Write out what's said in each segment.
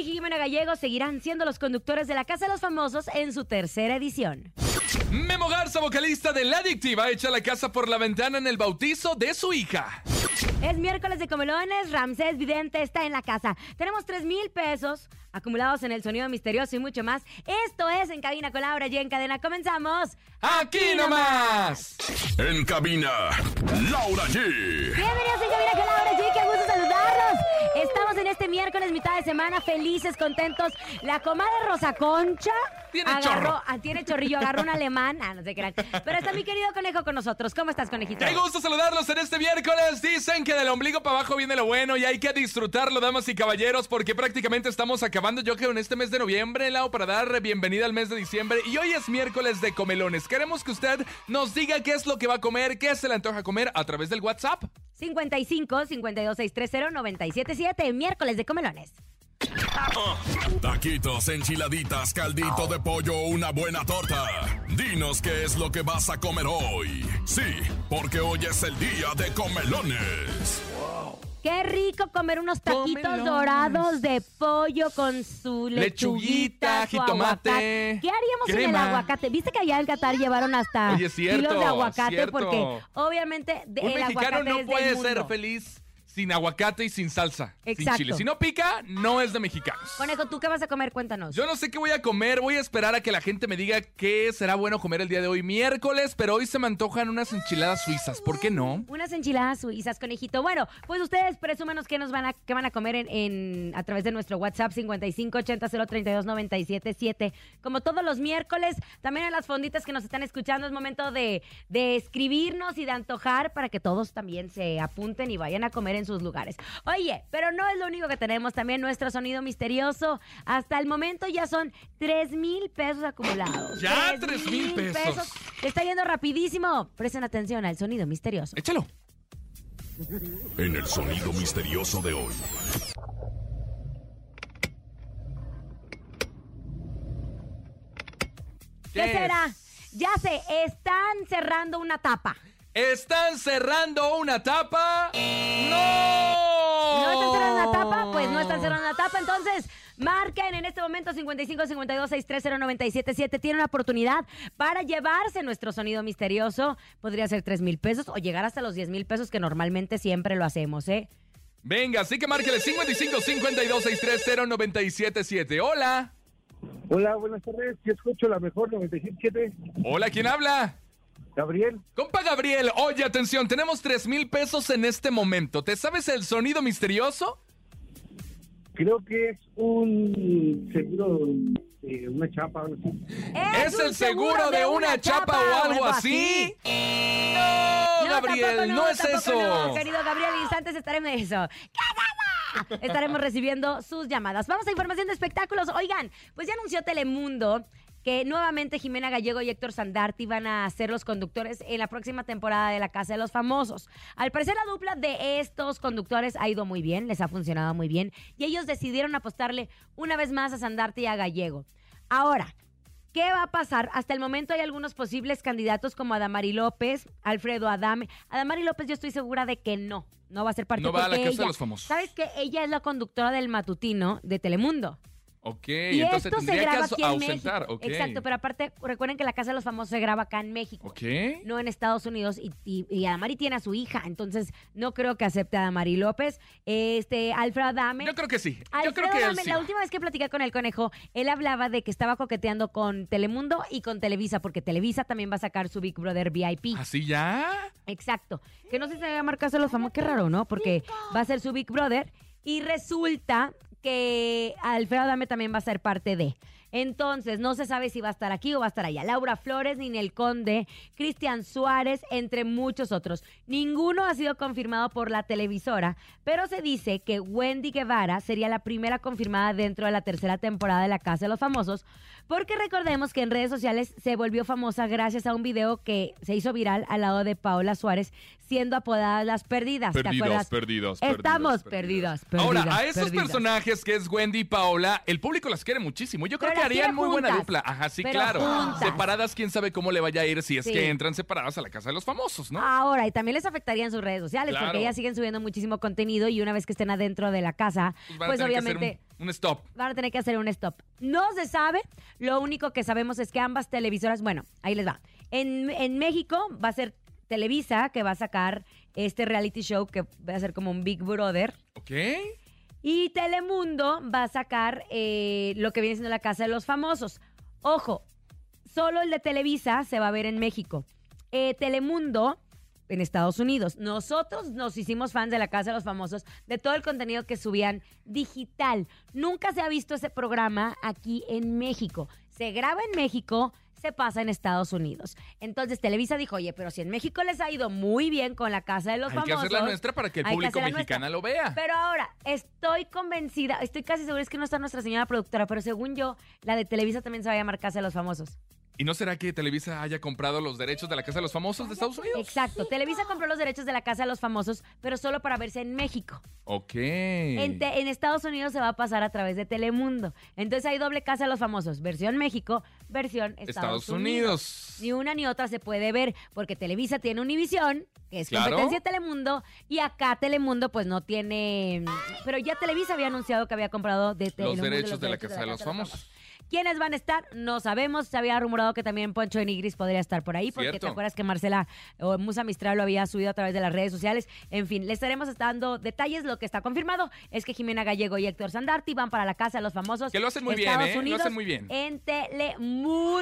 y Jimena Gallego seguirán siendo los conductores de la Casa de los Famosos en su tercera edición. Memo Garza, vocalista de La Adictiva, echa la casa por la ventana en el bautizo de su hija. Es miércoles de comelones, Ramsés Vidente está en la casa. Tenemos 3 mil pesos acumulados en el sonido misterioso y mucho más. Esto es En Cabina con Laura y en Cadena. Comenzamos. ¡Aquí nomás! En cabina, Laura G. Bienvenidos en Cabina con Laura G. Qué gusto saludarlos. Estamos en este miércoles, mitad semana, felices, contentos. La comadre Rosa Concha Tiene agarró, chorro. ah, tiene chorrillo, agarró un alemán. Ah, no sé qué. Pero está mi querido conejo con nosotros. ¿Cómo estás, conejito? ¡Qué gusto saludarlos en este miércoles! Dicen que del ombligo para abajo viene lo bueno y hay que disfrutarlo, damas y caballeros, porque prácticamente estamos acabando, yo creo, en este mes de noviembre, Lau, para dar bienvenida al mes de diciembre. Y hoy es miércoles de comelones. Queremos que usted nos diga qué es lo que va a comer, qué se le antoja comer a través del WhatsApp. 55 52 630 977 miércoles de comelones. Taquitos, enchiladitas, caldito de pollo, una buena torta. Dinos qué es lo que vas a comer hoy. Sí, porque hoy es el día de comelones. Qué rico comer unos taquitos Comelones. dorados de pollo con su lechuguita, Lechuguita, su jitomate, aguacate. ¿Qué haríamos sin el crema. aguacate? ¿Viste que allá en Qatar llevaron hasta Oye, cierto, kilos de aguacate? cierto. Porque obviamente de- Un el mexicano aguacate no es puede del ser mundo. feliz sin aguacate y sin salsa. Sin Exacto. chile. Si no pica, no es de mexicanos. Conejo, ¿tú qué vas a comer? Cuéntanos. Yo no sé qué voy a comer, voy a esperar a que la gente me diga qué será bueno comer el día de hoy, miércoles, pero hoy se me antojan unas enchiladas suizas, ¿por qué no? Unas enchiladas suizas, conejito. Bueno, pues ustedes presúmanos qué nos van a, qué van a comer en, en- a través de nuestro WhatsApp 5580 Como todos los miércoles, también en las fonditas que nos están escuchando, es momento de, de escribirnos y de antojar para que todos también se apunten y vayan a comer en sus lugares. Oye, pero no es lo único que tenemos, también nuestro sonido misterioso. Hasta el momento ya son 3 mil pesos acumulados. Ya, 3,000 pesos. Le Está yendo rapidísimo. Presten atención al sonido misterioso. Échalo. En el sonido misterioso de hoy. ¿Qué es? será? Ya sé, están cerrando una tapa. ¿Están cerrando una tapa? ¡No! ¿No están cerrando una tapa? Pues no están cerrando una tapa. Entonces, marquen en este momento 55 52 630 977. Tienen una oportunidad para llevarse nuestro sonido misterioso. Podría ser 3 mil pesos o llegar hasta los 10 mil pesos que normalmente siempre lo hacemos, ¿eh? Venga, así que márquele 55 52 630 977. Hola. Hola, buenas tardes. Yo escucho la mejor 977. Hola, ¿quién habla? Gabriel, Compa Gabriel, oye, atención, tenemos 3 mil pesos en este momento. ¿Te sabes el sonido misterioso? creo que es un seguro de una chapa o algo así. ¿Es el seguro de una chapa o algo así? No, Gabriel, tampoco no, es tampoco eso. no, querido Gabriel, instantes estaremos eso. estaremos recibiendo sus llamadas. Vamos a información de espectáculos. Oigan, pues ya anunció Telemundo que nuevamente Jimena Gallego y Héctor Sandarti van a ser los conductores en la próxima temporada de La Casa de los Famosos. Al parecer la dupla de estos conductores ha ido muy bien, les ha funcionado muy bien y ellos decidieron apostarle una vez más a Sandarti y a Gallego. Ahora, ¿Qué va a pasar? Hasta el momento hay algunos posibles candidatos como Adamari López, Alfredo Adame. Adamari López yo estoy segura de que no, no va a ser parte No va a la Casa de los Famosos. ¿Sabes que Ella es la conductora del matutino de Telemundo. Ok, Y entonces esto se tendría graba aquí en ausentar. México. ok. Exacto, pero aparte, recuerden que la Casa de los Famosos se graba acá en México. Ok. No en Estados Unidos y, y, y Adamari tiene a su hija, entonces no creo que acepte a Adamari López. Este, Alfredo Adame. Yo creo que sí. Yo Alfredo creo que Adame, sí la última vez que platiqué con el conejo, él hablaba de que estaba coqueteando con Telemundo y con Televisa, porque Televisa también va a sacar su Big Brother VIP. ¿Así ya? Exacto. Que no sé si se va a llamar Casa de los Famosos, qué raro, ¿no? Porque va a ser su Big Brother y resulta que Alfredo Adame también va a ser parte de. Entonces, no se sabe si va a estar aquí o va a estar allá. Laura Flores, Ninel Conde, Cristian Suárez, entre muchos otros. Ninguno ha sido confirmado por la televisora, pero se dice que Wendy Guevara sería la primera confirmada dentro de la tercera temporada de La Casa de los Famosos, porque recordemos que en redes sociales se volvió famosa gracias a un video que se hizo viral al lado de Paola Suárez siendo apodadas las perdidas. ¿Te acuerdas? perdidos, Estamos perdidas, perdidas, Ahora, a esos perdidas. personajes que es Wendy y Paola, el público las quiere muchísimo. Yo creo Pero que harían muy buena dupla. Ajá, sí, claro. juntas. Separadas, quién sabe cómo le vaya a ir si es Sí. que entran separadas a la casa de los famosos, ¿no? Ahora, y también les afectaría en sus redes sociales, Claro. porque ellas siguen subiendo muchísimo contenido y una vez que estén adentro de la casa, Pues pues obviamente un, un stop. van a tener que hacer un stop. No se sabe, lo único que sabemos es que ambas televisoras, bueno, ahí les va. En, en México va a ser Televisa que va a sacar este reality show que va a ser como un Big Brother. ¿Ok? Y Telemundo va a sacar eh, lo que viene siendo la Casa de los Famosos. Ojo, solo el de Televisa se va a ver en México. Eh, Telemundo en Estados Unidos. Nosotros nos hicimos fans de la Casa de los Famosos, de todo el contenido que subían digital. Nunca se ha visto ese programa aquí en México. Se graba en México, se pasa en Estados Unidos. Entonces Televisa dijo, oye, pero si en México les ha ido muy bien con la Casa de los Hay que Famosos. hacer la nuestra para que el que público mexicano nuestra". lo vea. Pero ahora, estoy convencida, estoy casi segura, es que no está nuestra señora productora, pero según yo, la de Televisa también se va a llamar Casa de los Famosos. ¿Y no será que Televisa haya comprado los derechos de la casa de los famosos de Estados Unidos? Exacto, Televisa compró los derechos de la Casa de los Famosos, pero solo para verse en México. Ok. En, te- en Estados Unidos se va a pasar a través de Telemundo. Entonces hay doble Casa de los Famosos, versión México, versión Estados, Estados Unidos. Unidos. Ni una ni otra se puede ver porque Televisa tiene Univisión, que es Claro. competencia de Telemundo, y acá Telemundo pues no tiene... Pero ya Televisa había anunciado que había comprado de Telemundo derechos de la Casa de los Famosos. ¿Quiénes van a estar? No sabemos. Se había rumorado que también Poncho de Nigris podría estar por ahí, porque Cierto. te acuerdas que Marcela o Musa Mistral lo había subido a través de las redes sociales. En fin, le estaremos dando detalles. Lo que está confirmado es que Jimena Gallego y Héctor Sandarti van para la Casa de los Famosos. Que lo hacen muy bien, Estados ¿eh? Lo Unidos hacen muy bien. En Telemundo.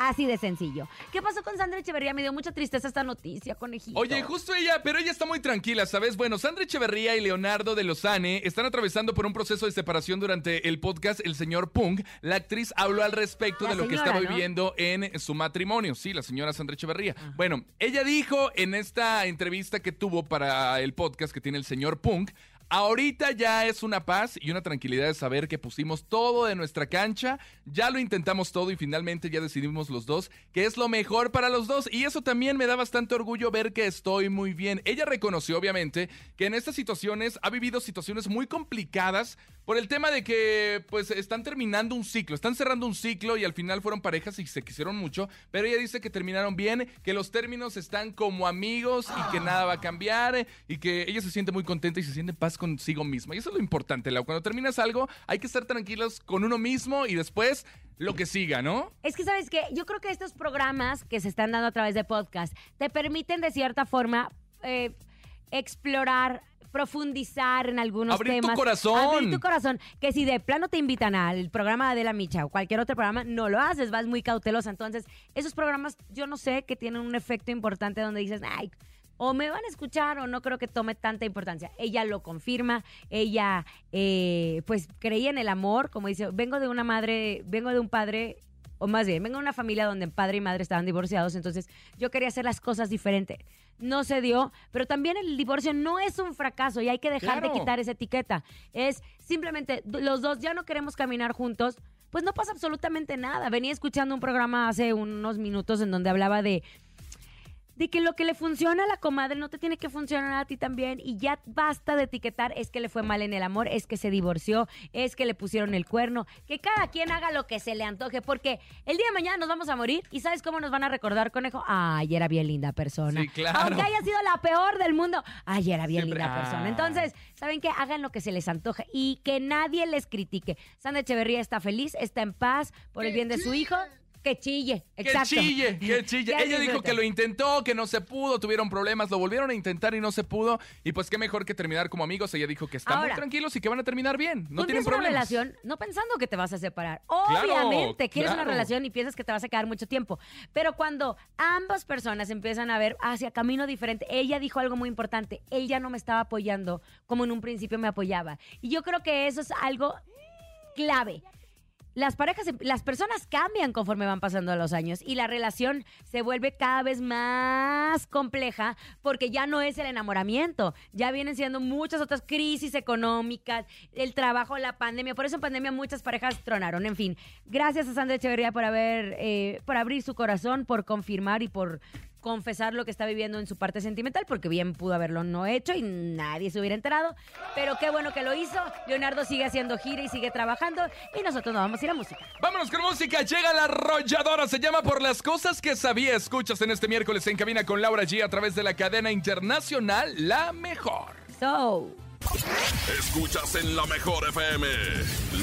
Así de sencillo. ¿Qué pasó con Sandra Echeverría? Me dio mucha tristeza esta noticia, conejito. Oye, justo ella, pero ella está muy tranquila, ¿sabes? Bueno, Sandra Echeverría y Leonardo de Lozane están atravesando por un proceso de separación durante el podcast El Señor Punk. La actriz habló al respecto La de lo que estaba ¿no? viviendo en su matrimonio. Sí, la señora Sandra Echeverría. Bueno, ella dijo en esta entrevista que tuvo para el podcast que tiene El Señor Punk. Ahorita ya es una paz y una tranquilidad de saber que pusimos todo de nuestra cancha, ya lo intentamos todo y finalmente ya decidimos los dos que es lo mejor para los dos y eso también me da bastante orgullo ver que estoy muy bien. Ella reconoció obviamente que en estas situaciones ha vivido situaciones muy complicadas por el tema de que pues están terminando un ciclo, están cerrando un ciclo y al final fueron parejas y se quisieron mucho, pero ella dice que terminaron bien, que los términos están como amigos y que nada va a cambiar y que ella se siente muy contenta y se siente en paz consigo misma. Y eso es lo importante, Lau. Cuando terminas algo, hay que estar tranquilos con uno mismo y después lo que siga, ¿no? Es que, ¿sabes qué? Yo creo que estos programas que se están dando a través de podcast te permiten de cierta forma eh, explorar, profundizar en algunos Abrir tu temas. corazón. Abrir tu corazón. Que si de plano te invitan al programa de la Micha o cualquier otro programa, no lo haces, vas muy cautelosa. Entonces, esos programas, yo no sé, que tienen un efecto importante donde dices, ay, o me van a escuchar o no creo que tome tanta importancia. Ella lo confirma, ella eh, pues creía en el amor, como dice, vengo de una madre, vengo de un padre o más bien, vengo de una familia donde padre y madre estaban divorciados, entonces yo quería hacer las cosas diferente. No se dio, pero también el divorcio no es un fracaso y hay que dejar de quitar esa etiqueta. Es simplemente los dos ya no queremos caminar juntos, pues no pasa absolutamente nada. Venía escuchando un programa hace unos minutos en donde hablaba de de que lo que le funciona a la comadre no te tiene que funcionar a ti también y ya basta de etiquetar es que le fue mal en el amor, es que se divorció, es que le pusieron el cuerno, que cada quien haga lo que se le antoje porque el día de mañana nos vamos a morir y ¿sabes cómo nos van a recordar, conejo? Ay, era bien linda persona. Sí, claro. Aunque haya sido la peor del mundo, ay, era bien Siempre- linda persona. Ah. Entonces, ¿saben qué? Hagan lo que se les antoje y que nadie les critique. Sandra Echeverría está feliz, está en paz por el bien de su hijo. Que chille, Que exacto. chille, que chille. Que Ella dijo que lo intentó, que no se pudo, tuvieron problemas, lo volvieron a intentar y no se pudo. Y pues qué mejor que terminar como amigos. Ella dijo que están Ahora, muy tranquilos y que van a terminar bien. No tienen empiezas una problemas. relación no pensando que te vas a separar. Claro, Obviamente, quieres una relación y piensas que te vas a quedar mucho tiempo. Pero cuando ambas personas empiezan a ver hacia camino diferente, ella dijo algo muy importante. Él ya no me estaba apoyando como en un principio me apoyaba. Y yo creo que eso es algo clave. Las parejas, las personas cambian conforme van pasando los años y la relación se vuelve cada vez más compleja porque ya no es el enamoramiento, ya vienen siendo muchas otras crisis económicas, el trabajo, la pandemia. Por eso en pandemia muchas parejas tronaron. En fin, gracias a Sandra Echeverría por haber, eh, por abrir su corazón, por confirmar y por confesar lo que está viviendo en su parte sentimental, porque bien pudo haberlo no hecho y nadie se hubiera enterado. Pero qué bueno que lo hizo. Leonardo sigue haciendo gira y sigue trabajando y nosotros nos vamos a ir a música. Vámonos con música. Llega la arrolladora. Se llama Por las cosas que sabía. Escuchas en este miércoles en cabina con Laura G a través de la cadena internacional La Mejor. So, Escuchas en la mejor FM.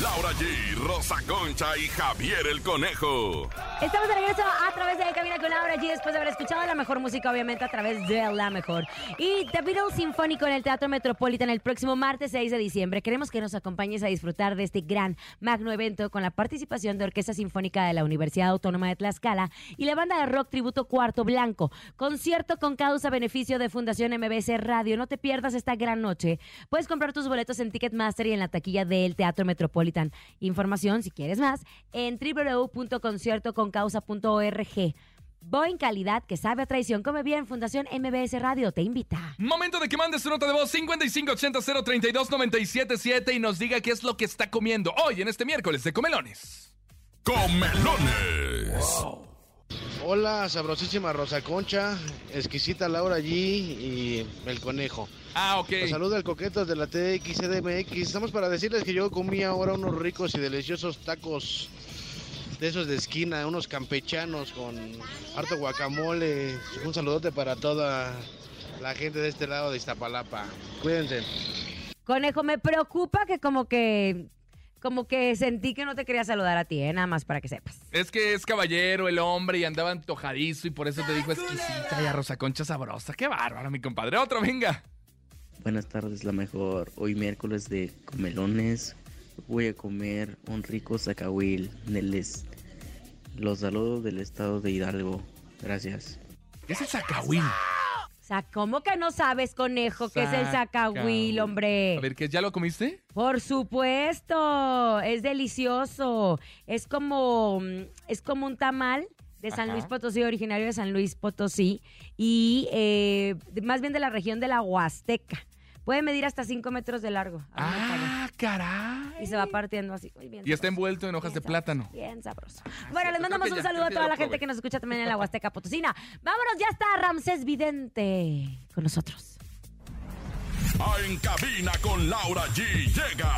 Laura G, Rosa Concha y Javier el Conejo. estamos de regreso a través de Cabina con Laura G después de haber escuchado la mejor música, obviamente, a través de la mejor. Y The Beatles Sinfónico en el Teatro Metropolitan el próximo martes 6 de diciembre. Queremos que nos acompañes a disfrutar de este gran magno evento con la participación de Orquesta Sinfónica de la Universidad Autónoma de Tlaxcala y la banda de rock tributo Cuarto Blanco. Concierto con causa beneficio de Fundación MBS Radio. No te pierdas esta gran noche. Puedes comprar tus boletos en Ticketmaster y en la taquilla del Teatro Metropolitan. Información, si quieres más, en www.conciertoconcausa.org. Boeing Calidad, que sabe a traición, come bien. Fundación MBS Radio te invita. Momento de que mandes tu nota de voz 5580-032-977 y nos diga qué es lo que está comiendo hoy en este miércoles de Comelones. Comelones. Hola, sabrosísima Rosa Concha, exquisita Laura G y el conejo. Ah, ok. Los saluda el coqueto de la TXCDMX. Estamos para decirles que yo comí ahora unos ricos y deliciosos tacos de esos de esquina, unos campechanos con harto guacamole. Un saludote para toda la gente de este lado de Iztapalapa. Cuídense. Conejo, me preocupa que como que como que sentí que no te quería saludar a ti, ¿eh? nada más para que sepas. Es que es caballero el hombre y andaba antojadizo y por eso te dijo exquisita y a Rosa Concha sabrosa. Qué bárbaro, mi compadre. Otro, venga. Buenas tardes, la mejor. Hoy miércoles de comelones voy a comer un rico zacahuil Los saludos del estado de Hidalgo. Gracias. ¿Qué es el zacahuil? O sea, ¿cómo que no sabes, conejo, qué es el zacahuil, hombre? A ver, ¿qué? ¿Ya lo comiste? Por supuesto, es delicioso. Es como, mm, es como un tamal de San Ajá. Luis Potosí, originario de San Luis Potosí, y eh, más bien de la región de la Huasteca. Puede medir hasta 5 metros de largo. Ah, caray. Y se va partiendo así. Uy, bien Y está envuelto en hojas de sabroso, plátano. Bien sabroso. Bueno, cierto, les mandamos un ya, saludo a toda la gente que nos escucha también en la Huasteca Potosina. Vámonos, ya está Ramsés Vidente con nosotros. Ah, En cabina con Laura G llega.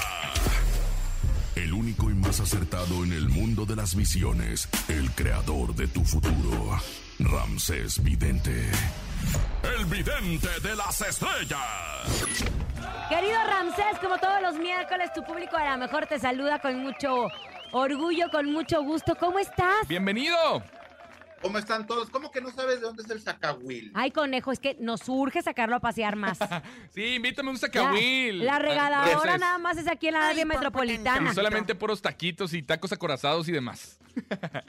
El único y más acertado en el mundo de las visiones. El creador de tu futuro. Ramsés Vidente. El vidente de las estrellas. Querido Ramsés, como todos los miércoles, tu público a lo mejor te saluda con mucho orgullo, con mucho gusto. ¿Cómo estás? Bienvenido. ¿Cómo están todos? ¿Cómo que no sabes de dónde es el zacahuil? Ay, conejo, es que nos urge sacarlo a pasear más. Sí, invítame un La, zacahuil. la Ah, regadadora nada más es aquí en la área metropolitana. y solamente puros taquitos y tacos acorazados y demás.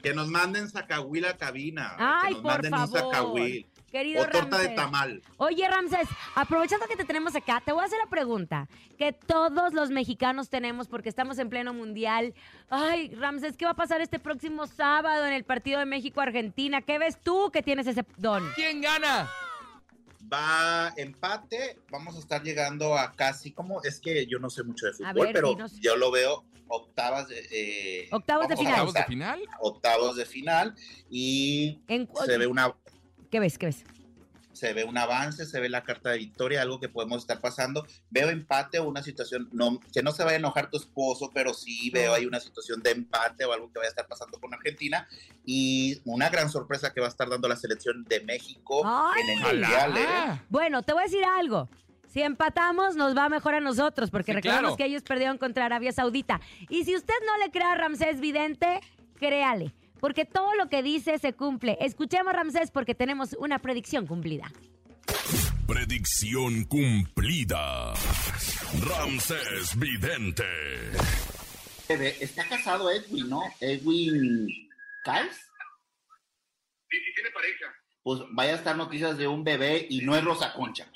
Que nos manden zacahuil a cabina. Ay, que nos por manden favor. un zacahuil. Querido o torta de Ramsés. tamal. Oye, Ramses, aprovechando que te tenemos acá, te voy a hacer la pregunta que todos los mexicanos tenemos porque estamos en pleno mundial. Ay, Ramses, ¿qué va a pasar este próximo sábado en el partido de México-Argentina? ¿Qué ves tú que tienes ese don? ¿Quién gana? Va empate, vamos a estar llegando a casi, como es que yo no sé mucho de fútbol, ver, pero dinos. yo lo veo octavas de, eh, Octavos de final. ¿Octavos de final? octavos de final y En- se ve una ¿Qué ves? ¿Qué ves? se ve un avance, se ve la carta de victoria, algo que podemos estar pasando. Veo empate o una situación, no, que no se vaya a enojar tu esposo, pero sí veo ahí una situación de empate o algo que vaya a estar pasando con Argentina. Y una gran sorpresa que va a estar dando la selección de México ¡Ay! en el Mundial. ¿eh? Ah, Bueno, te voy a decir algo. Si empatamos, nos va mejor a nosotros, porque Sí, recordemos claro. que ellos perdieron contra Arabia Saudita. Y si usted no le cree a Ramsés Vidente, créale, porque todo lo que dice se cumple. Escuchemos, Ramsés, porque tenemos una predicción cumplida. Predicción cumplida. Ramsés Vidente. Bebé, Está casado Edwin, ¿no? Edwin Kals. Sí, sí, tiene pareja. Pues vaya a estar noticias de un bebé y no es Rosa Concha.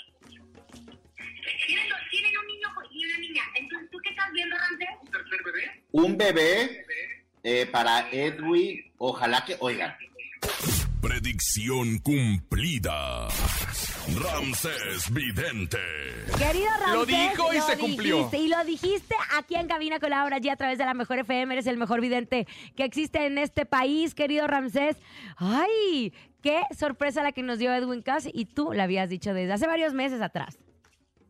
Tienen un niño y una niña. Entonces, ¿tú qué estás viendo, Ramsés? ¿Un tercer bebé? Un bebé eh, para Edwin, ojalá que, oigan, Predicción cumplida. Ramsés Vidente. Querido Ramsés, Lo dijo y se cumplió. dijiste, y lo dijiste aquí en Cabina con Laura G a través de la Mejor FM. Eres el mejor vidente que existe en este país, querido Ramsés. ¡Ay! Qué sorpresa la que nos dio Edwin Cass y tú la habías dicho desde hace varios meses atrás.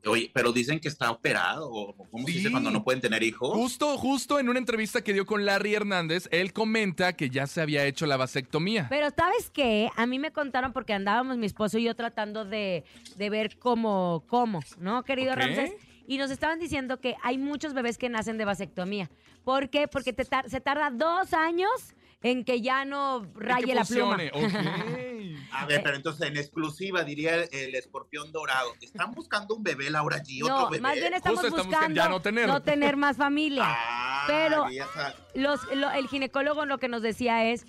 Oye, pero dicen que está operado, o ¿cómo se dice cuando no pueden tener hijos? Justo, justo en una entrevista que dio con Larry Hernández, él comenta que ya se había hecho la vasectomía. Pero ¿sabes qué? A mí me contaron porque andábamos mi esposo y yo tratando de, de ver cómo, cómo, ¿no, querido Ok. Ramsés? Y nos estaban diciendo que hay muchos bebés que nacen de vasectomía. ¿Por qué? Porque te tar- se tarda dos años en que ya no raye la pluma. funcione, ok. A ver, pero entonces en exclusiva diría el, el escorpión dorado. ¿Están buscando un bebé, Laura G? ¿Otro No, bebé? más bien estamos Justo buscando ya no tener. más familia. Ah, pero-. Los, lo- el ginecólogo lo que nos decía es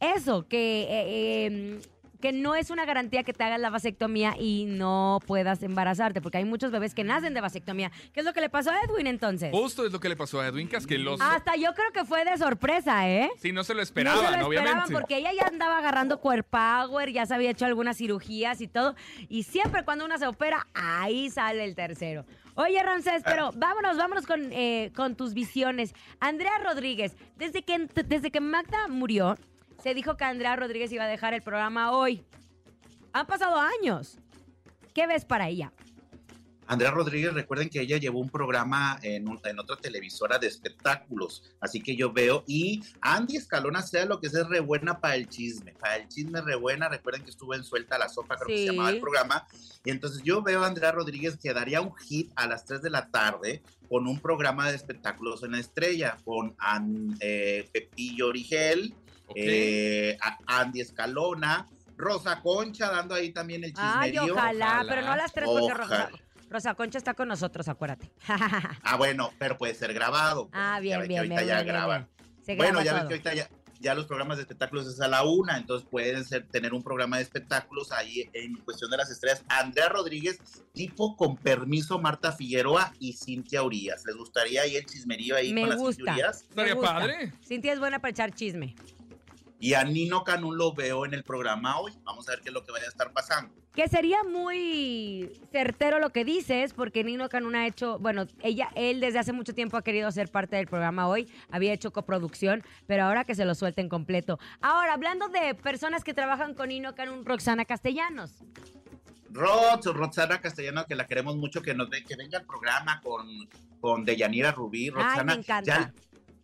eso, que, eh, eh, que no es una garantía que te hagas la vasectomía y no puedas embarazarte, porque hay muchos bebés que nacen de vasectomía. ¿Qué es lo que le pasó a Edwin entonces? Justo es lo que le pasó a Edwin Cas, que los... Hasta yo creo que fue de sorpresa, ¿eh? Sí, no se lo no esperaban, se lo esperaban obviamente. porque ella ya andaba agarrando power, ya se había hecho algunas cirugías y todo. Y siempre cuando una se opera, ahí sale el tercero. Oye, Ramsés, pero vámonos, vámonos con, eh, con tus visiones. Andrea Rodríguez, desde que, desde que Magda murió, se dijo que Andrea Rodríguez iba a dejar el programa hoy. Han pasado años. ¿Qué ves para ella? Andrea Rodríguez, recuerden que ella llevó un programa en, un- en otra televisora de espectáculos, así que yo veo, y Andy Escalona sea lo que es, es re buena para el chisme, para el chisme re buena, recuerden que estuvo en Suelta la Sopa, creo que se llamaba el programa, y entonces yo veo a Andrea Rodríguez que daría un hit a las 3 de la tarde con un programa de espectáculos en la estrella, con An- eh, Pepillo Origel, Eh, Andy Escalona, Rosa Concha dando ahí también el Ay, chismerío. ojalá, ojalá. pero no a las tres porque Rosa, Concha está con nosotros, acuérdate. Ah, bueno, pero puede ser grabado. pues, ah, ya bien, que bien, ahorita bien, ya bien, graban. bien. Se Bueno, graba ya todo. que ahorita ya, ya los programas de espectáculos es a la una, entonces pueden ser, tener un programa de espectáculos ahí en cuestión de las estrellas. Andrea Rodríguez, tipo con permiso Marta Figueroa y Cintia Urias. ¿Les gustaría ahí el chismerío ahí Me con las gusta. Cintia Urias? Me Estaría padre. Cintia es buena para echar chisme. Y a Nino Canún lo veo en el programa hoy. Vamos a ver qué es lo que vaya a estar pasando. Que sería muy certero lo que dices, porque Nino Canún ha hecho, bueno, ella, él desde hace mucho tiempo ha querido ser parte del programa hoy, había hecho coproducción, pero ahora que se lo suelten completo. Ahora, hablando de personas que trabajan con Nino Canún, Roxana Castellanos. Rox, Roxana Castellano, que la queremos mucho, que nos ve, que venga al programa con, con Deyanira Rubí. Ay, Roxana, me encanta. ya-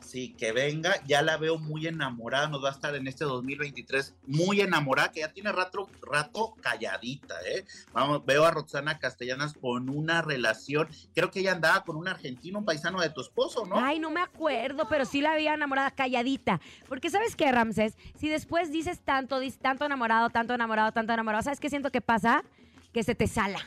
sí, que venga, ya la veo muy enamorada, nos va a estar en este 2023 muy enamorada, que ya tiene rato, rato calladita, ¿eh? Vamos, veo a Roxana Castellanas con una relación, creo que ella andaba con un argentino, un paisano de tu esposo, ¿no? Ay, no me acuerdo, pero sí la había enamorada calladita. Porque ¿sabes qué, Ramses? Si después dices tanto, dices tanto enamorado, tanto enamorado, tanto enamorado, ¿sabes qué siento que pasa? Que se te sala.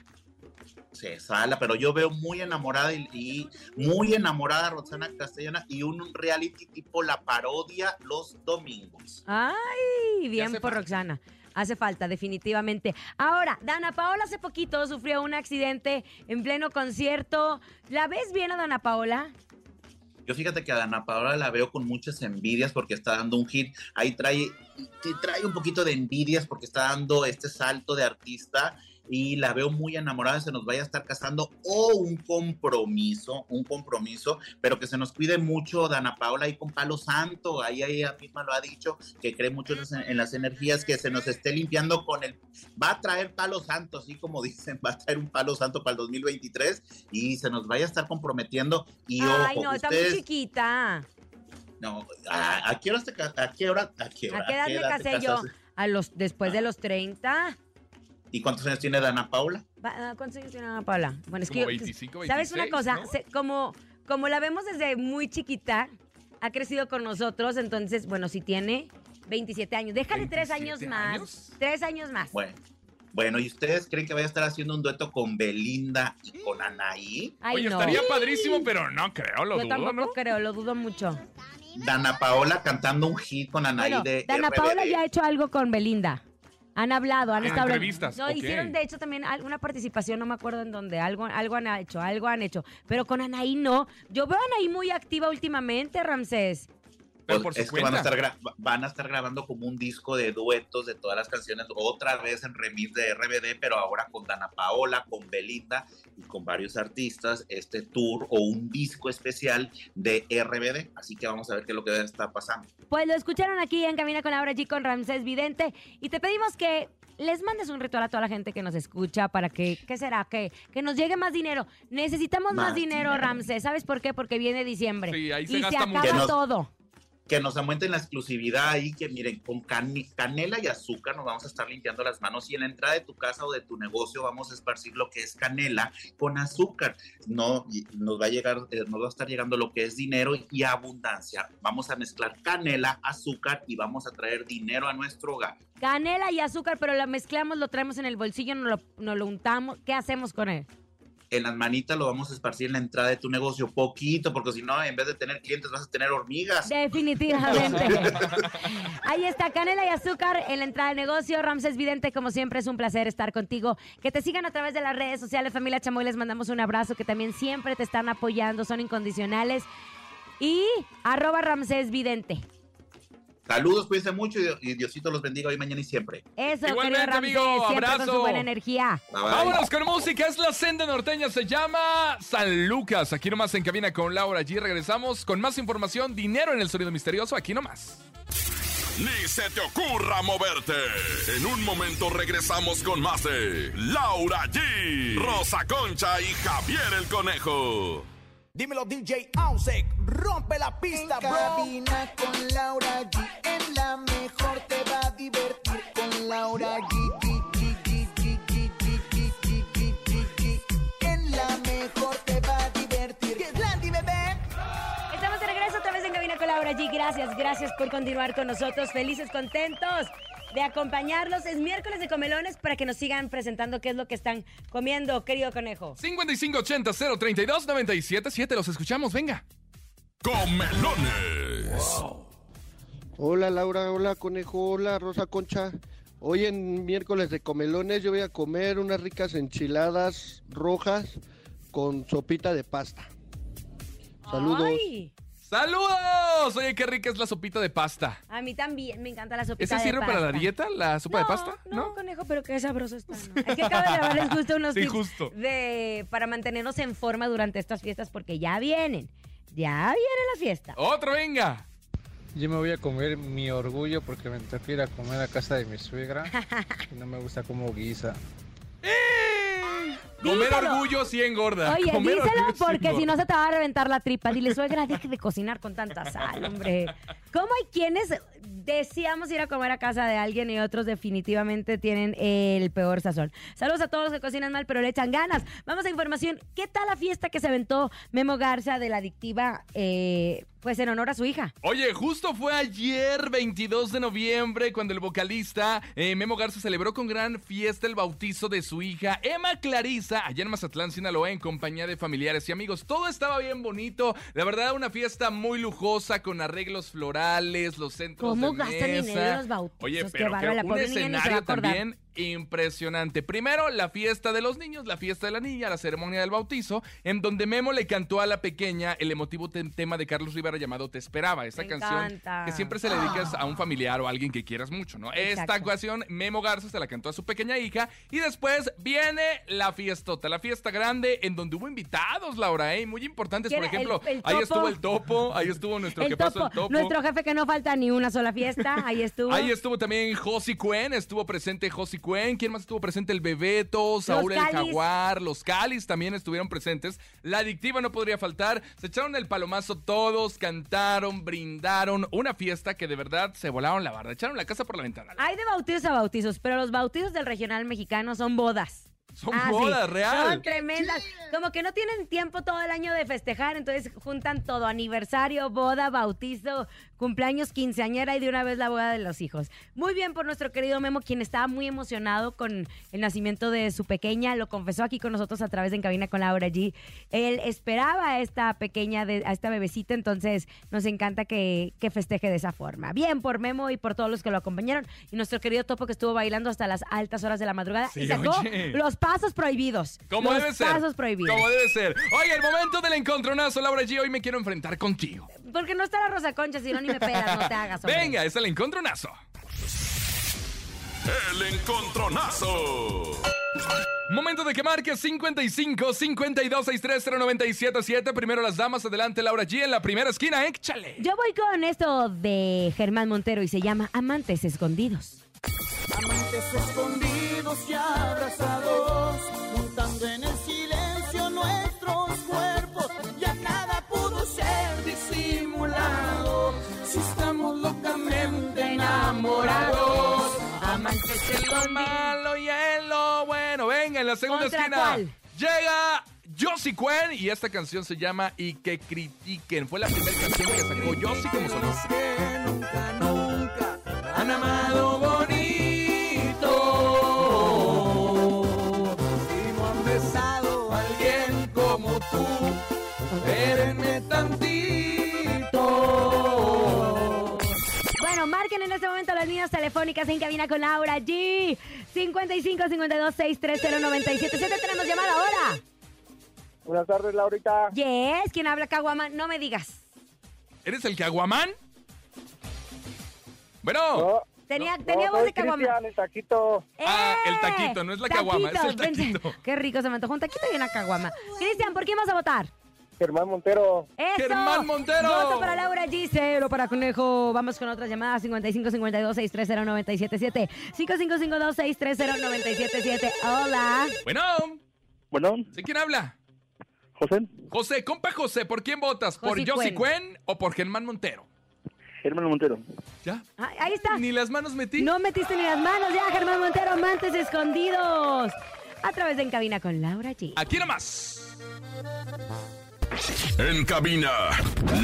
Se sala, pero yo veo muy enamorada y, y muy enamorada a Roxana Castellana y un reality tipo la parodia los domingos. Ay, bien por falta. Roxana. Hace falta, definitivamente. Ahora, Dana Paola hace poquito sufrió un accidente en pleno concierto. ¿La ves bien a Dana Paola? Yo fíjate que a Dana Paola la veo con muchas envidias porque está dando un hit. Ahí trae, te trae un poquito de envidias porque está dando este salto de artista y la veo muy enamorada, se nos vaya a estar casando o un compromiso, un compromiso, pero que se nos cuide mucho Dana Paola ahí con Palo Santo, ahí ella misma lo ha dicho, que cree mucho en las, en las energías, que se nos esté limpiando con el, va a traer Palo Santo, así como dicen, va a traer un Palo Santo para el 2023 y se nos vaya a estar comprometiendo y Ay, ojo, no, está muy chiquita. no, ¿a, a qué hora te a qué hora, a qué hora, ¿A qué edad me te casé yo? casaste? A los, después de los 30. ¿Y cuántos años tiene Dana Paula? Ah, ¿Cuántos años tiene Ana Paula? Bueno, es que Como yo- 25, ¿Sabes una 26, cosa? ¿no? Se- como, como la vemos desde muy chiquita, ha crecido con nosotros, entonces, bueno, si tiene 27 años, déjale tres años 27 más. Tres años más. Bueno. Bueno, ¿y ustedes creen que vaya a estar haciendo un dueto con Belinda y con Anaí? Ay, Oye, no. estaría padrísimo, pero no creo, lo Yo dudo, tampoco ¿no? creo, lo dudo mucho. Dana Paola cantando un hit con Anaí Bueno, de Dana RBD. Paola ya ha hecho algo con Belinda. Han hablado, han En estado entrevistas, No, hicieron de hecho también al- una participación, no me acuerdo en dónde, algo, algo han hecho, algo han hecho. Pero con Anaí no. Yo veo a Anaí muy activa últimamente, Ramsés. Pero por su es que van a, estar van a estar grabando como un disco de duetos de todas las canciones, otra vez en remix de RBD, pero ahora con Dana Paola, con Belinda y con varios artistas, este tour o un disco especial de RBD. Así que vamos a ver qué es lo que está pasando. Pues lo escucharon aquí en Camina con Laura G con Ramsés Vidente y te pedimos que les mandes un ritual a toda la gente que nos escucha para que, ¿qué será? Que, que nos llegue más dinero. Necesitamos más, Más dinero, dinero. Ramsés. ¿Sabes por qué? Porque viene diciembre. Sí, ahí se y se gasta acaba todo. Que nos aumenten la exclusividad ahí, que miren, con cani- canela y azúcar nos vamos a estar limpiando las manos y en la entrada de tu casa o de tu negocio vamos a esparcir lo que es canela con azúcar. No, nos va a llegar, eh, nos va a estar llegando lo que es dinero y abundancia. Vamos a mezclar canela, azúcar y vamos a traer dinero a nuestro hogar. Canela y azúcar, pero lo mezclamos, lo traemos en el bolsillo, nos lo, nos lo untamos. ¿Qué hacemos con él? En las manitas lo vamos a esparcir en la entrada de tu negocio, poquito, porque si no, en vez de tener clientes vas a tener hormigas. Definitivamente. Ahí está, canela y azúcar en la entrada del negocio. Ramses Vidente, como siempre, es un placer estar contigo. Que te sigan a través de las redes sociales, familia Chamoy. Les mandamos un abrazo, que también siempre te están apoyando, son incondicionales. Y arroba Ramsés Vidente. Saludos, cuídense mucho y, Diosito los bendiga hoy, mañana y siempre. Eso, Igualmente, Ramsés, amigo, siempre con abrazo. su buena energía. Bye, bye. Vámonos con música, es la senda norteña, se llama San Lucas. Aquí nomás en cabina con Laura G. Regresamos con más información, dinero en el sonido misterioso, aquí nomás. Ni se te ocurra moverte. En un momento regresamos con más de Laura G, Rosa Concha y Javier el Conejo. Dímelo DJ Ausek, rompe la pista, En cabina con Laura G. En la mejor te va a divertir con Laura G. G, G, G, G, G, G, G, G, G, G, G. En la mejor te va a divertir. ¡Que es Landy, bebé! Estamos de regreso otra vez en Cabina con Laura G. Gracias, gracias por continuar con nosotros. Felices, contentos de acompañarlos. Es miércoles de comelones para que nos sigan presentando qué es lo que están comiendo, querido conejo. 5580 032 977 los escuchamos, venga. Comelones. Hola Laura, hola Conejo, hola Rosa Concha. Hoy en miércoles de comelones yo voy a comer unas ricas enchiladas rojas con sopita de pasta. Saludos. Ay, ¡Saludos! Oye, qué rica es la sopita de pasta. a mí también me encanta la sopita ¿Esa de sirve para la dieta, la sopa no, de pasta? No, conejo, pero qué sabroso está. ¿no? Es que acabo de justo unos Sí, tips justo. de para mantenernos en forma durante estas fiestas porque ya vienen. Ya vienen las fiestas. ¡Otro, venga! Yo me voy a comer mi orgullo porque me ir a comer a casa de mi suegra y no me gusta cómo guisa. Comer Díselo. orgullo sí engorda. Oye, Comer díselo porque si no se te va a reventar la tripa. Dile, suegra, deje de cocinar con tanta sal, hombre. ¿Cómo hay quienes deseamos ir a comer a casa de alguien y otros definitivamente tienen el peor sazón? Saludos a todos los que cocinan mal, pero le echan ganas. Vamos a información. ¿Qué tal la fiesta que se aventó Memo Garza de la adictiva? eh, Pues en honor a su hija. Oye, justo fue ayer, 22 de noviembre, cuando el vocalista eh, Memo Garza celebró con gran fiesta el bautizo de su hija Emma Clarisa, allá en Mazatlán, Sinaloa, en compañía de familiares y amigos. Todo estaba bien bonito. La verdad, una fiesta muy lujosa, con arreglos florales, los centros ¿Cómo de gastan mesa. dinero los bautizos? Oye, pero que la un escenario también impresionante. Primero, la fiesta de los niños, la fiesta de la niña, la ceremonia del bautizo, en donde Memo le cantó a la pequeña el emotivo te- tema de Carlos Rivera llamado Te Esperaba. Esta Me canción encanta. que siempre se le dedicas a un familiar o a alguien que quieras mucho, ¿no? Esta ocasión, Memo Garza se la cantó a su pequeña hija y después viene la fiestota, la fiesta grande, en donde hubo invitados, Laura, ¿eh? Muy importantes. Por ejemplo, El- el ahí estuvo el topo, ahí estuvo nuestro El jefazo, topo, el topo. nuestro jefe que no falta ni una sola fiesta, ahí estuvo. Ahí estuvo también Josi Cuen, estuvo presente Josi Cuen. ¿Quién más estuvo presente? El Bebeto, Saúl el Cáliz. Jaguar, los Calis también estuvieron presentes. La adictiva no podría faltar. Se echaron el palomazo todos, cantaron, brindaron. Una fiesta que de verdad se volaron la barda. Echaron la casa por la ventana. Hay de bautizos a bautizos, pero los bautizos del regional mexicano son bodas. Son Ah, sí. bodas, real. Son tremendas. Como que no tienen tiempo todo el año de festejar, entonces juntan todo, aniversario, boda, bautizo, cumpleaños, quinceañera y de una vez la boda de los hijos. Muy bien por nuestro querido Memo, quien estaba muy emocionado con el nacimiento de su pequeña, lo confesó aquí con nosotros a través de En Cabina con Laura G. Él esperaba a esta pequeña, de- a esta bebecita, entonces nos encanta que, que festeje de esa forma. Bien por Memo y por todos los que lo acompañaron y nuestro querido Topo que estuvo bailando hasta las altas horas de la madrugada Sí, y sacó oye. los pasos prohibidos. Como los debe ser. pasos prohibidos. Como debe ser. Oye, el momento del encontronazo, Laura G. Hoy me quiero enfrentar contigo. Porque no está la Rosa Concha, si no ni me pelas, no te hagas. hombre. Venga, es el encontronazo. El encontronazo. Momento de que marques 55 52 630 977. Primero las damas, adelante Laura G en la primera esquina, échale. Yo voy con esto de Germán Montero y se llama Amantes Escondidos. Amantes escondidos y abrazados, enamorados, amantes lo malo y en lo bueno. Venga, en la segunda ¿Contra esquina. cuál? Llega Josie Cuen y esta canción se llama Y que critiquen. Fue la primera canción que sacó Josie como solista. nunca, nunca han amado telefónicas en cabina con Laura G. 55 52 630 977. Tenemos llamada ahora. Buenas tardes, Laurita. Yes, ¿quién habla Caguama? No me digas. ¿Eres el Caguamán? Bueno. Tenía, tenía voz de Caguama. el taquito. Ah, el taquito, no es la caguama, es el ven. taquito. Qué rico, se me antojó un taquito y una caguama. Cristian, ¿por quién vas a votar? Germán Montero. ¡Eso! Germán Montero. Voto para Laura G, cero para Conejo. Vamos con otras llamadas. 55 52 630 977 5552 630 977 Hola. Bueno. Bueno, ¿Sí quién habla? José. José, compa José, ¿por quién votas? ¿Por Josi Josie Cuen. Cuen o por Germán Montero? Germán Montero. ¿Ya? Ah, Ahí está. Ni las manos metí. No metiste ni las manos ya, Germán Montero, amantes escondidos. A través de En Cabina con Laura G. Aquí nomás. En cabina,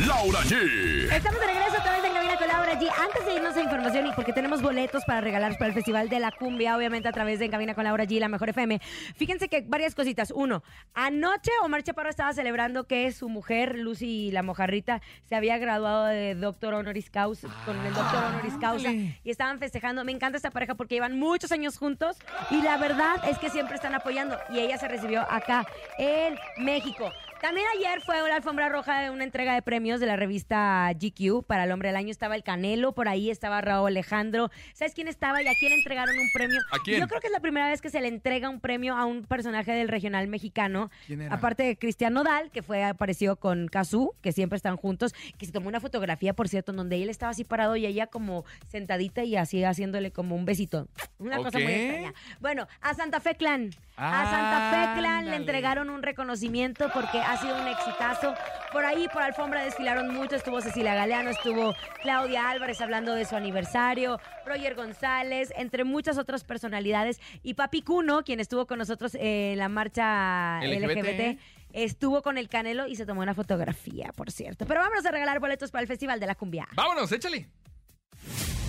Laura G. Estamos de regreso a través de En Cabina con Laura G. Antes de irnos a información y porque tenemos boletos para regalar para el Festival de la Cumbia, obviamente a través de En Cabina con Laura G, la mejor FM. Fíjense que varias cositas. Uno, anoche Omar Chaparro estaba celebrando que su mujer, Lucy la Mojarrita, se había graduado de doctor honoris causa, con el doctor honoris causa y estaban festejando. Me encanta esta pareja porque llevan muchos años juntos y la verdad es que siempre están apoyando y ella se recibió acá en México. También ayer fue la alfombra roja de una entrega de premios de la revista GQ para el hombre del año. Estaba el Canelo, por ahí estaba Raúl Alejandro. ¿Sabes quién estaba y a quién le entregaron un premio? ¿A quién? Yo creo que es la primera vez que se le entrega un premio a un personaje del regional mexicano. ¿Quién era? Aparte de Cristian Nodal, que fue apareció con Kazú, que siempre están juntos, que se tomó una fotografía, por cierto, en donde él estaba así parado y ella como sentadita y así haciéndole como un besito. Una cosa muy extraña. Bueno, a Santa Fe Clan. A Santa Fe Clan le entregaron un reconocimiento porque ha sido un exitazo. Por ahí, por alfombra, desfilaron mucho. Estuvo Cecilia Galeano, estuvo Claudia Álvarez hablando de su aniversario, Roger González, entre muchas otras personalidades. Y Papi Cuno, quien estuvo con nosotros en la marcha LGBT. LGBT. estuvo con el Canelo y se tomó una fotografía, por cierto. Pero vámonos a regalar boletos para el Festival de la Cumbia. Vámonos, échale.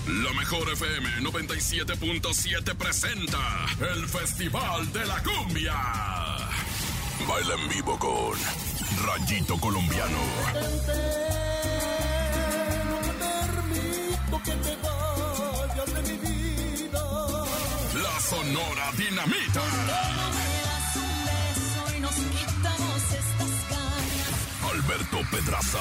La mejor FM 97.7 presenta el Festival de la Cumbia. Baila en vivo con Rayito Colombiano. La Sonora Dinamita. Alberto Pedraza.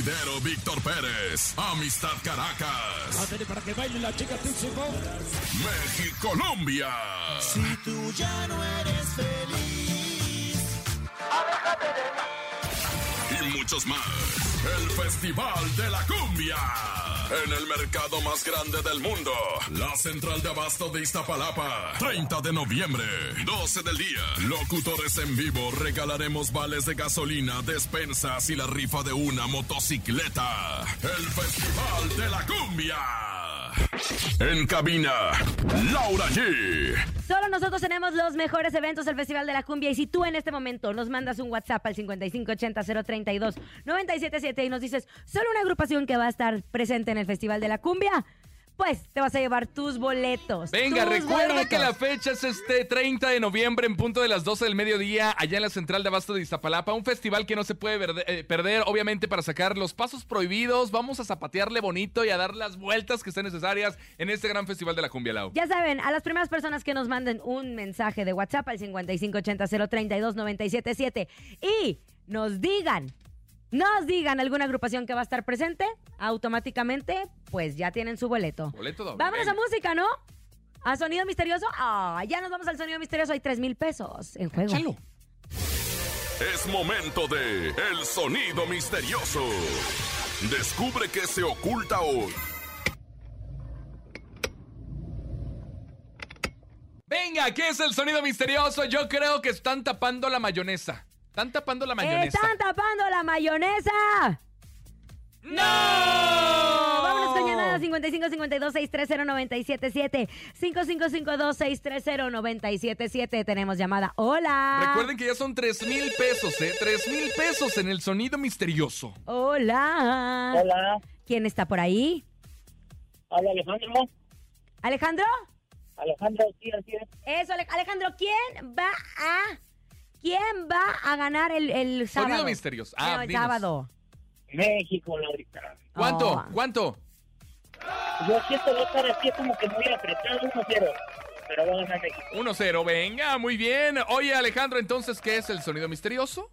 Sonidero Víctor Pérez. Amistad Caracas. para que baile la chica México Colombia. Si tú ya no eres feliz, aléjate de mí. Y muchos más. El Festival de la Cumbia. En el mercado más grande del mundo. La central de abasto de Iztapalapa. 30 de noviembre. 12 del día. Locutores en vivo. Regalaremos vales de gasolina, despensas y la rifa de una motocicleta. El Festival de la Cumbia. En cabina, Laura G. Solo nosotros tenemos los mejores eventos del Festival de la Cumbia y si tú en este momento nos mandas un WhatsApp al 5580-032-977 y nos dices solo una agrupación que va a estar presente en el Festival de la Cumbia, pues te vas a llevar tus boletos. Venga, tus recuerda boletos. que la fecha es este 30 de noviembre en punto de las 12 del mediodía allá en la Central de Abasto de Iztapalapa. Un festival que no se puede verde- eh, perder, obviamente para sacar los pasos prohibidos. Vamos a zapatearle bonito y a dar las vueltas que sean necesarias en este gran Festival de la Cumbia Lau. Ya saben, a las primeras personas que nos manden un mensaje de WhatsApp al 5580-032-977 y nos digan, nos digan alguna agrupación que va a estar presente, automáticamente, pues ya tienen su boleto. Boleto doble. Vámonos a música, ¿no? ¿A sonido misterioso? Ah, ya nos vamos al sonido misterioso. Hay 3 mil pesos en juego. Échalo. Es momento de El Sonido Misterioso. Descubre qué se oculta hoy. Venga, ¿qué es el sonido misterioso? Yo creo que están tapando la mayonesa. Están tapando la mayonesa. ¡Están tapando la mayonesa! ¡No! Vámonos con llamada 5552-630-977. 5552-630-977. Tenemos llamada. ¡Hola! Recuerden que ya son 3 mil pesos, ¿eh? 3 mil pesos en el sonido misterioso. Hola. Hola, ¿Quién está por ahí? habla Alejandro. ¿Alejandro? Alejandro, sí, así es. Eso, Ale- Alejandro, ¿quién va a... ¿Quién va a ganar el, el sábado? Sonido misterioso. Ah, el dinos. sábado. México, Laurita. ¿Cuánto? Oh. ¿Cuánto? Yo siento va a estar así como que muy apretado 1-0, pero va a ganar México. 1-0, venga, muy bien. Oye, Alejandro, entonces, ¿qué es el sonido misterioso?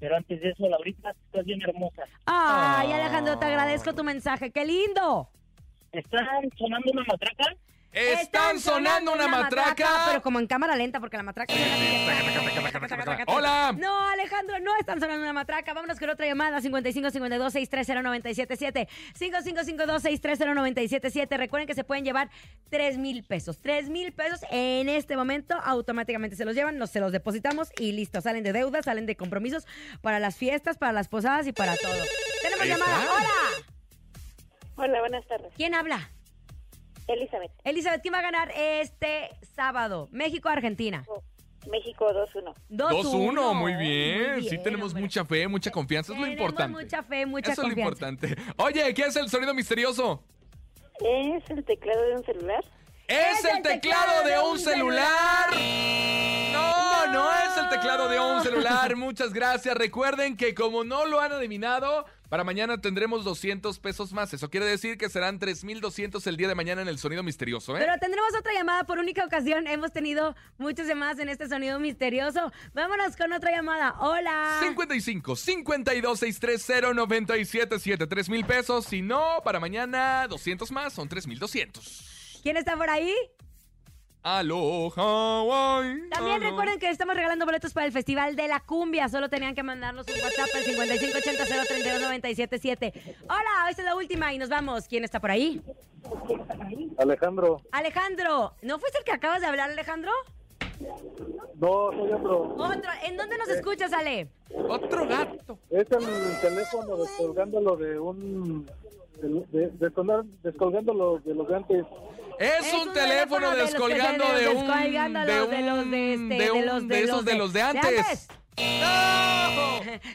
Pero antes de eso, Laurita, estás bien hermosa. Ay, Oh. Alejandro, te agradezco tu mensaje. ¡Qué lindo! ¿Están sonando una matraca? Están sonando una matraca. Pero como en cámara lenta, porque la matraca... Hola. No, Alejandro, no están sonando una matraca. Vámonos con otra llamada. 5552-630-977. 5552-630-977. Recuerden que se pueden llevar 3 mil pesos. 3 mil pesos en este momento automáticamente se los llevan, los, se los depositamos y listo. Salen de deudas, salen de compromisos para las fiestas, para las posadas y para todo. Tenemos llamada. ¡Hola! Hola, buenas tardes. ¿Quién habla? Elizabeth, Elizabeth, ¿quién va a ganar este sábado? México o Argentina. México 2-1. 2-1, muy bien. Muy Sí, bien, tenemos hombre. mucha fe, mucha confianza. Es lo Tenemos importante. mucha fe, mucha Eso es lo confianza. importante. Oye, ¿qué es el sonido misterioso? ¿Es el teclado de un celular? ¿Es el teclado de un celular? No, no es el teclado de un celular. Muchas gracias. Recuerden que como no lo han adivinado, para mañana tendremos 200 pesos más. Eso quiere decir que serán 3,200 el día de mañana en el sonido misterioso, ¿eh? Pero tendremos otra llamada por única ocasión. Hemos tenido muchas llamadas en este sonido misterioso. Vámonos con otra llamada. Hola. 55 52 630 977 3 mil pesos. Si no, para mañana 200 más, son 3200. ¿Quién está por ahí? Aló, Hawaii. También recuerden que estamos regalando boletos para el Festival de la Cumbia. Solo tenían que mandarnos un WhatsApp al 5580-032-977. Hola, esta es la última y nos vamos. ¿Quién está por ahí? Alejandro, Alejandro. ¿No fuiste el que acabas de hablar, Alejandro? No, soy otro. Otro. ¿En dónde nos escuchas, Ale? Otro gato. Es el teléfono descolgándolo de un... de- de- descolgándolo de los de antes. Es, un, teléfono, descolgando de un. de los de los un- de este, de de un- los de de esos los de de- los de de antes. ¡No!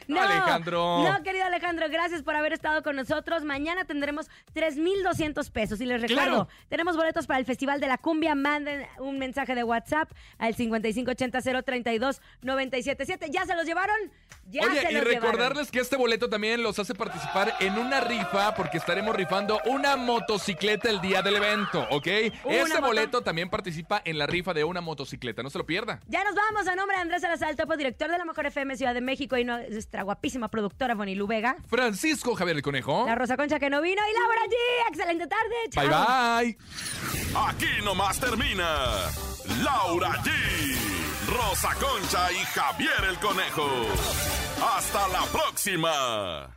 No, Alejandro. No, querido Alejandro, gracias por haber estado con nosotros. Mañana tendremos 3,200 pesos. Y les recuerdo, Claro. tenemos boletos para el Festival de la Cumbia. Manden un mensaje de WhatsApp al 5580-032-977. ¿Ya se los llevaron? Ya Oye, se y los recordarles que este boleto también los hace participar en una rifa porque estaremos rifando una motocicleta el día del evento, ¿ok? Este moto- boleto también participa en la rifa de una motocicleta, no se lo pierda. Ya nos vamos a nombre de Andrés Salazar, topo director de la Mejor FM Ciudad de México y nuestra guapísima productora Bonilú Vega. Francisco Javier el Conejo. La Rosa Concha que no vino y Laura G. Excelente tarde. Chao. Bye bye. Aquí nomás termina Laura G, Rosa Concha y Javier el Conejo. Hasta la próxima.